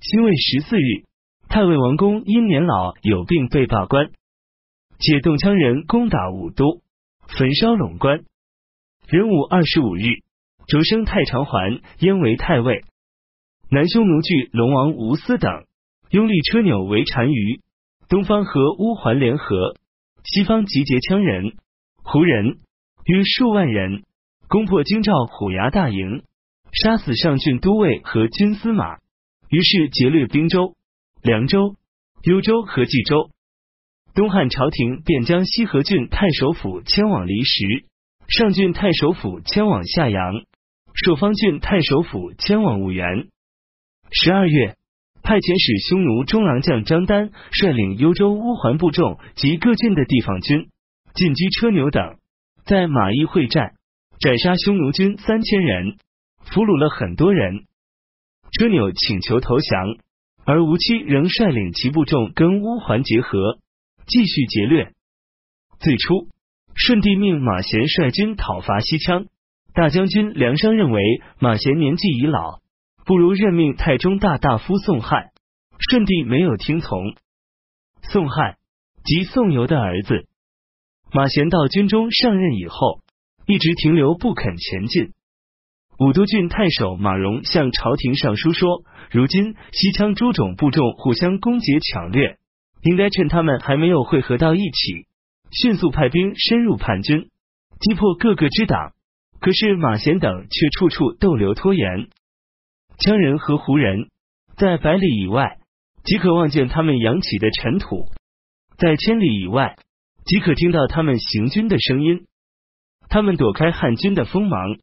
辛未十四日，太尉王公因年老有病被罢官，且动羌人攻打武都，焚烧陇关。壬午二十五日，擢升太常桓，燕为太尉。南匈奴惧龙王吴思等拥立车纽为单于，东方和乌桓联合，西方集结羌人、胡人约数万人，攻破京兆虎牙大营，杀死上郡都尉和军司马。于是劫掠滨州、凉州、幽州和冀州。东汉朝廷便将西河郡太守府迁往离石。上郡太守府迁往夏阳，朔方郡太守府迁往婺源。十二月，派遣使匈奴中郎将张丹率领幽州乌桓部众及各郡的地方军进击车牛等，在马邑会战，斩杀匈奴军三千人，俘虏了很多人。车纽请求投降，而吴期仍率领其部众跟乌桓结合，继续劫掠。最初。顺帝命马贤率军讨伐西羌，大将军梁商认为马贤年纪已老，不如任命太中大大夫宋汉。顺帝没有听从。宋汉即宋游的儿子。马贤到军中上任以后，一直停留不肯前进。武都郡太守马荣向朝廷上书说，如今西羌诸种部众互相攻讦抢掠，应该趁他们还没有汇合到一起。迅速派兵深入叛军，击破各个之党。可是马贤等却处处逗留拖延。羌人和胡人在百里以外即可望见他们扬起的尘土，在千里以外即可听到他们行军的声音。他们躲开汉军的锋芒，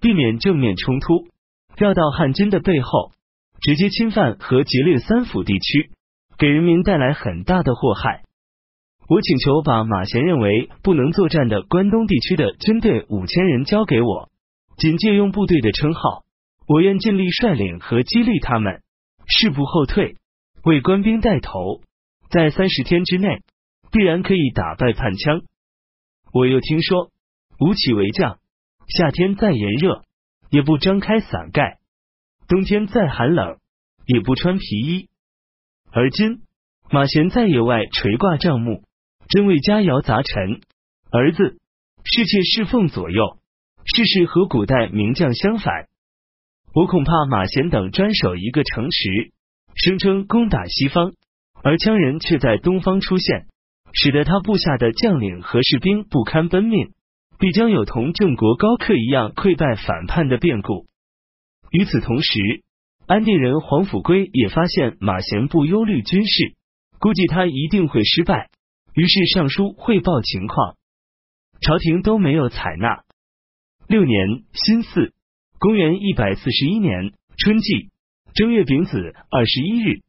避免正面冲突，绕到汉军的背后，直接侵犯和劫掠三府地区，给人民带来很大的祸害。我请求把马贤认为不能作战的关东地区的军队五千人交给我，仅借用部队的称号，我愿尽力率领和激励他们，誓不后退，为官兵带头，在三十天之内必然可以打败叛羌。我又听说吴起为将，夏天再炎热也不张开伞盖，冬天再寒冷也不穿皮衣，而今马贤在野外垂挂帐幕。真为佳肴杂陈，儿子侍妾侍奉左右，事事和古代名将相反。我恐怕马贤等专守一个城池，声称攻打西方，而羌人却在东方出现，使得他部下的将领和士兵不堪奔命，必将有同郑国高克一样溃败反叛的变故。与此同时，安定人黄甫圭也发现马贤不忧虑军事，估计他一定会失败。于是上书汇报情况，朝廷都没有采纳。六年辛巳，公元一百四十一年春季正月丙子二十一日，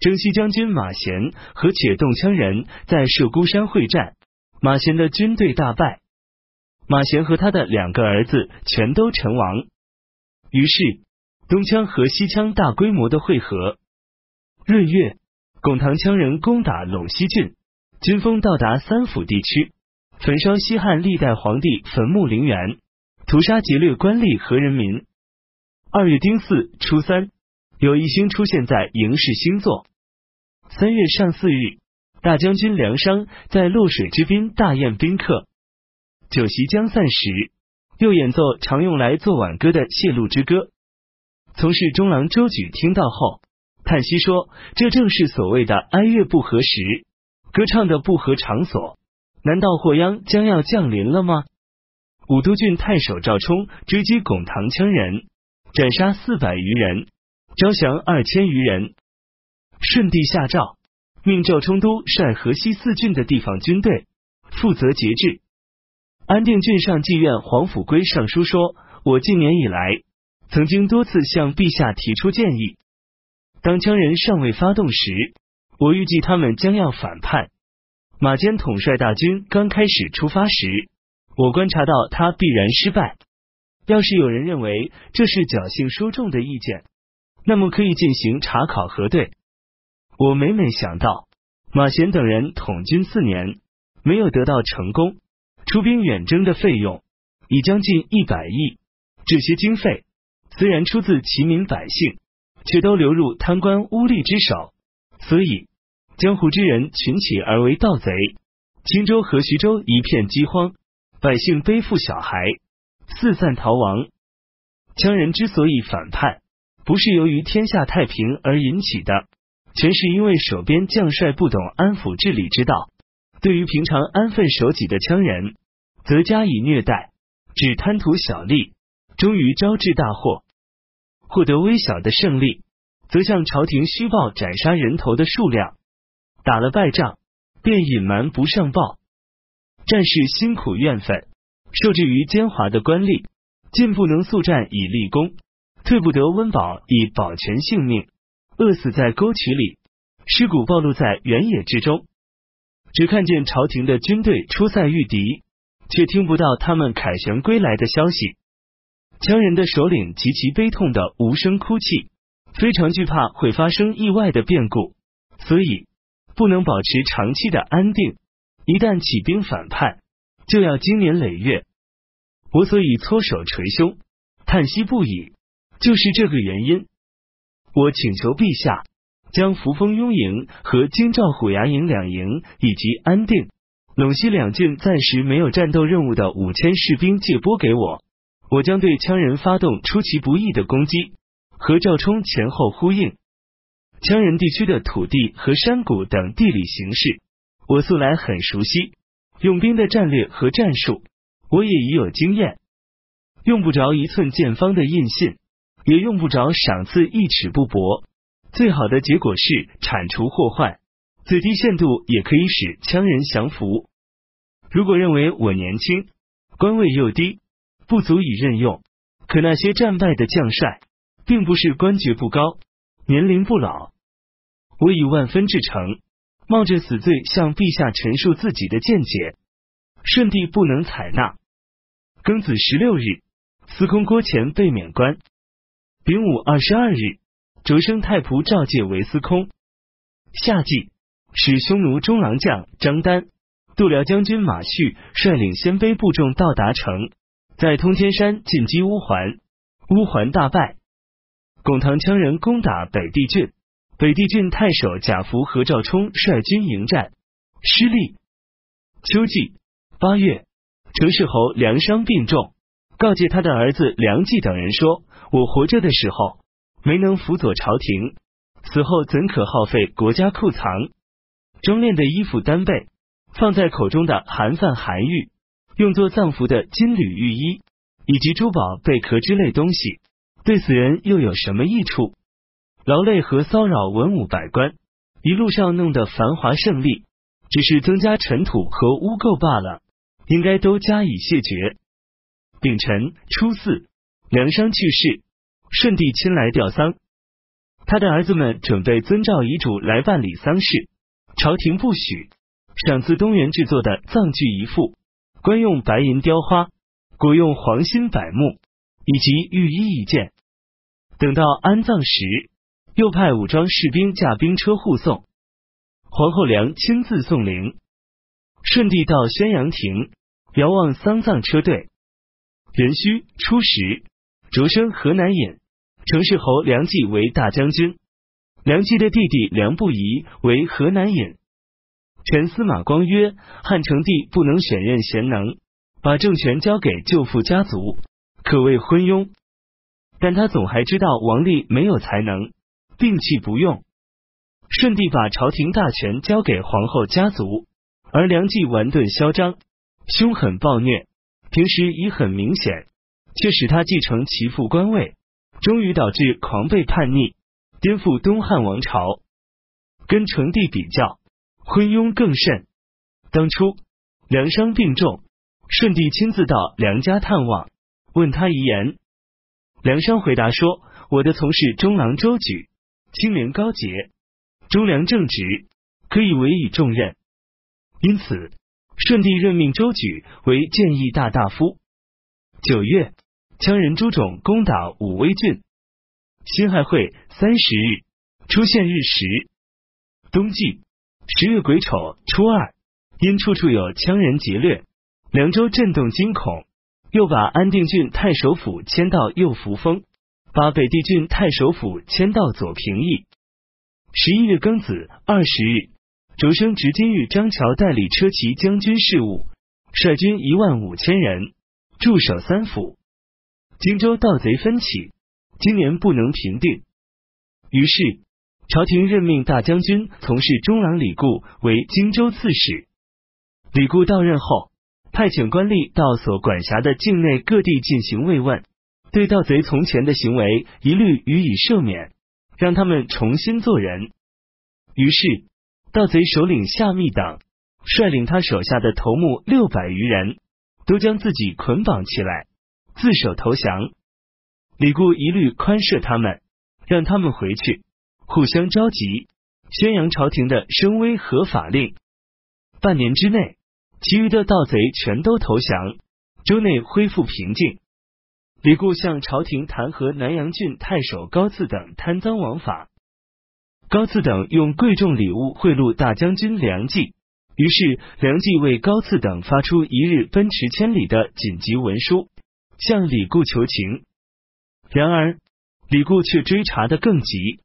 征西将军马贤和且动羌人在射孤山会战，马贤的军队大败，马贤和他的两个儿子全都成王。于是东羌和西羌大规模的会合。闰月，巩唐羌人攻打陇西郡。军锋到达三府地区，焚烧西汉历代皇帝坟墓陵园，屠杀劫掠官吏和人民。二月丁巳初三，有一星出现在营氏星座。三月上巳日，大将军梁商在洛水之滨大宴宾客，酒席将散时，又演奏常用来做挽歌的谢露之歌。从事中郎周举听到后，叹息说：“这正是所谓的哀乐不合时。”歌唱的不合场所，难道祸殃将要降临了吗？武都郡太守赵冲追击巩唐羌人，斩杀四百余人，招降二千余人。顺帝下诏，命赵冲都率河西四郡的地方军队，负责节制。安定郡上妓院黄甫圭上书说：“我近年以来，曾经多次向陛下提出建议，当羌人尚未发动时。”我预计他们将要反叛。马坚统帅大军刚开始出发时，我观察到他必然失败。要是有人认为这是侥幸说中的意见，那么可以进行查考核对。我每每想到马贤等人统军四年，没有得到成功，出兵远征的费用已将近一百亿，这些经费虽然出自齐民百姓，却都流入贪官污吏之手，所以江湖之人群起而为盗贼。青州和徐州一片饥荒，百姓背负小孩，四散逃亡。羌人之所以反叛，不是由于天下太平而引起的，全是因为守边将帅不懂安抚治理之道。对于平常安分守己的羌人，则加以虐待，只贪图小利，终于招致大祸。获得微小的胜利，则向朝廷虚报斩杀人头的数量；打了败仗，便隐瞒不上报。战士辛苦怨愤，受制于奸猾的官吏，进不能速战以立功，退不得温饱以保全性命，饿死在沟渠里，尸骨暴露在原野之中。只看见朝廷的军队出塞御敌，却听不到他们凯旋归来的消息。羌人的首领极其悲痛的无声哭泣，非常惧怕会发生意外的变故，所以不能保持长期的安定。一旦起兵反叛，就要经年累月。我所以搓手捶胸，叹息不已，就是这个原因。我请求陛下。将扶风雍营和京兆虎牙营两营以及安定、陇西两郡暂时没有战斗任务的五千士兵借拨给我，我将对羌人发动出其不意的攻击，和赵冲前后呼应。羌人地区的土地和山谷等地理形势，我素来很熟悉，用兵的战略和战术，我也已有经验，用不着一寸见方的印信，也用不着赏赐一尺不薄。最好的结果是铲除祸患，最低限度也可以使羌人降服。如果认为我年轻，官位又低，不足以任用，可那些战败的将帅，并不是官爵不高，年龄不老。我以万分至诚，冒着死罪向陛下陈述自己的见解，舜帝不能采纳。庚子十六日，司空郭乾被免官。丙午二十二日。擢升太仆赵介为司空。夏季，使匈奴中郎将张丹、度辽将军马旭率领鲜卑部众到达城，在通天山进击乌桓，乌桓大败。巩唐羌人攻打北地郡，北地郡太守贾福和赵冲率军迎战，失利。秋季八月，程氏侯梁商病重，告诫他的儿子梁冀等人说：“我活着的时候。”没能辅佐朝廷，死后怎可耗费国家库藏？装殓的衣服单被，放在口中的韩饭韩玉，用作葬服的金缕玉衣，以及珠宝贝壳之类东西，对死人又有什么益处？劳累和骚扰文武百官，一路上弄得繁华胜利，只是增加尘土和污垢罢了，应该都加以谢绝。丙辰初四，梁商去世。顺帝亲来吊丧，他的儿子们准备遵照遗嘱来办理丧事，朝廷不许，赏赐东原制作的葬具一副，官用白银雕花，国用黄金柏木，以及御衣一件。等到安葬时，又派武装士兵驾兵车护送，皇后娘亲自送灵。顺帝到宣阳亭，遥望丧葬车队。壬戌初十。擢升河南尹，程氏侯梁冀为大将军，梁冀的弟弟梁不疑为河南尹。臣司马光曰：汉成帝不能选任贤能，把政权交给舅父家族，可谓昏庸。但他总还知道王立没有才能，摒弃不用。顺帝把朝廷大权交给皇后家族，而梁冀顽钝嚣张，凶狠暴虐，平时已很明显。却使他继承其父官位，终于导致狂悖叛逆，颠覆东汉王朝。跟成帝比较，昏庸更甚。当初梁商病重，顺帝亲自到梁家探望，问他遗言。梁商回答说：“我的从事中郎周举，清廉高洁，忠良正直，可以委以重任。因此，顺帝任命周举为谏议大大夫。”九月。羌人朱种攻打武威郡，辛亥会三十日出现日食。冬季十月癸丑初二，因处处有羌人劫掠，凉州震动惊恐，又把安定郡太守府迁到右扶风，把北地郡太守府迁到左平邑。十一月庚子二十日，擢升直金玉张桥代理车骑将军事务，率军一万五千人驻守三府。荆州盗贼纷起，今年不能平定，于是朝廷任命大将军、从事中郎李固为荆州刺史。李固到任后，派遣官吏到所管辖的境内各地进行慰问，对盗贼从前的行为一律予以赦免，让他们重新做人。于是，盗贼首领夏密等率领他手下的头目六百余人，都将自己捆绑起来。自首投降，李固一律宽赦他们，让他们回去，互相召集，宣扬朝廷的声威和法令。半年之内，其余的盗贼全都投降，州内恢复平静。李固向朝廷弹劾南阳郡太守高次等贪赃枉法，高次等用贵重礼物贿赂大将军梁冀，于是梁冀为高次等发出一日奔驰千里的紧急文书。向李固求情，然而李固却追查的更急，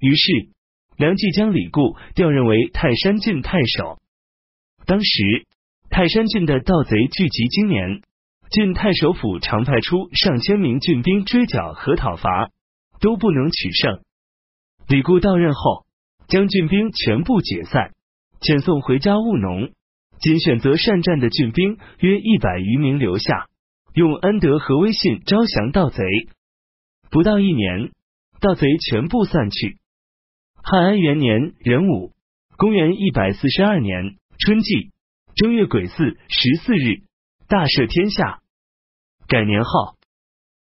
于是梁冀将李固调任为泰山郡太守。当时泰山郡的盗贼聚集经年，郡太守府常派出上千名郡兵追剿和讨伐，都不能取胜。李固到任后，将郡兵全部解散，遣送回家务农，仅选择善战的郡兵约一百余名留下。用安德和威信招降盗贼，不到一年，盗贼全部散去。汉安元年壬午，公元一百四十二年春季正月癸巳十四日，大赦天下，改年号。